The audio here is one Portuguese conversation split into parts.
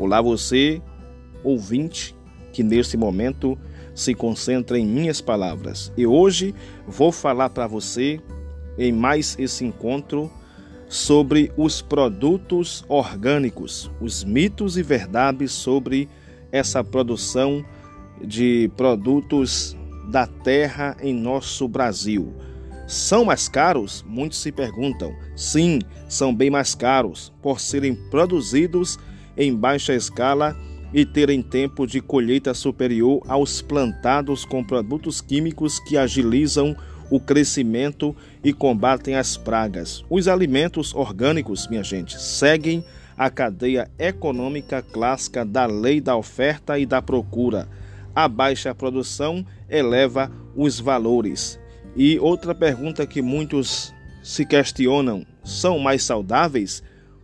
Olá, você, ouvinte, que neste momento se concentra em minhas palavras. E hoje vou falar para você, em mais esse encontro, sobre os produtos orgânicos, os mitos e verdades sobre essa produção de produtos da terra em nosso Brasil. São mais caros? Muitos se perguntam. Sim, são bem mais caros por serem produzidos em baixa escala e terem tempo de colheita superior aos plantados com produtos químicos que agilizam o crescimento e combatem as pragas. Os alimentos orgânicos, minha gente, seguem a cadeia econômica clássica da lei da oferta e da procura. A baixa produção eleva os valores. E outra pergunta que muitos se questionam: são mais saudáveis?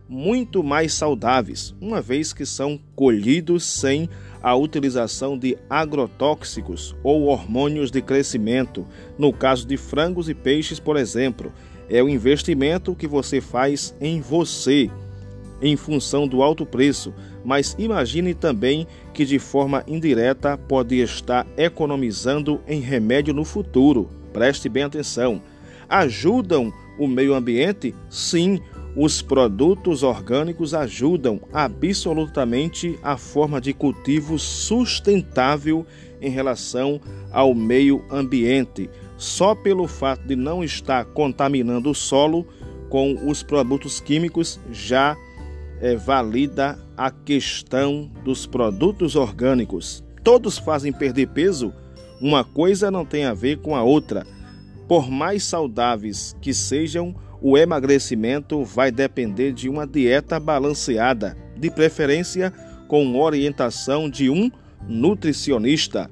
Muito mais saudáveis, uma vez que são colhidos sem a utilização de agrotóxicos ou hormônios de crescimento. No caso de frangos e peixes, por exemplo, é o investimento que você faz em você em função do alto preço, mas imagine também que de forma indireta pode estar economizando em remédio no futuro. Preste bem atenção. Ajudam o meio ambiente? Sim, os produtos orgânicos ajudam absolutamente a forma de cultivo sustentável em relação ao meio ambiente. Só pelo fato de não estar contaminando o solo com os produtos químicos já é, valida a questão dos produtos orgânicos. Todos fazem perder peso? Uma coisa não tem a ver com a outra. Por mais saudáveis que sejam, o emagrecimento vai depender de uma dieta balanceada, de preferência com orientação de um nutricionista.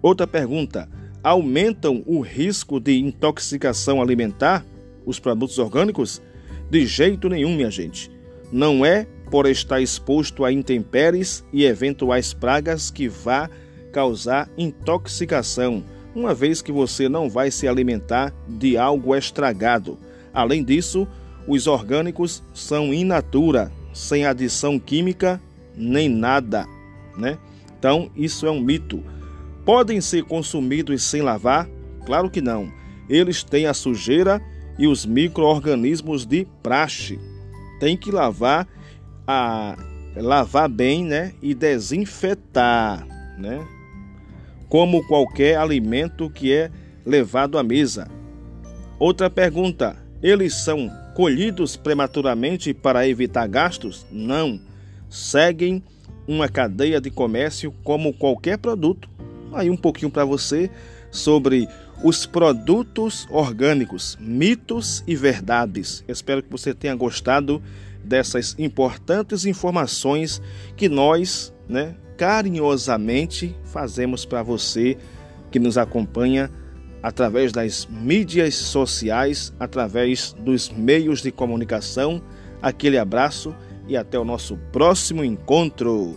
Outra pergunta: aumentam o risco de intoxicação alimentar os produtos orgânicos? De jeito nenhum, minha gente. Não é por estar exposto a intempéries e eventuais pragas que vá causar intoxicação, uma vez que você não vai se alimentar de algo estragado. Além disso, os orgânicos são in natura, sem adição química nem nada, né? Então, isso é um mito. Podem ser consumidos sem lavar? Claro que não. Eles têm a sujeira e os micro-organismos de praxe tem que lavar a lavar bem, né, e desinfetar, né? Como qualquer alimento que é levado à mesa. Outra pergunta: eles são colhidos prematuramente para evitar gastos? Não. Seguem uma cadeia de comércio como qualquer produto. Aí um pouquinho para você sobre os produtos orgânicos, mitos e verdades. Espero que você tenha gostado dessas importantes informações que nós, né, carinhosamente fazemos para você que nos acompanha através das mídias sociais, através dos meios de comunicação. Aquele abraço e até o nosso próximo encontro.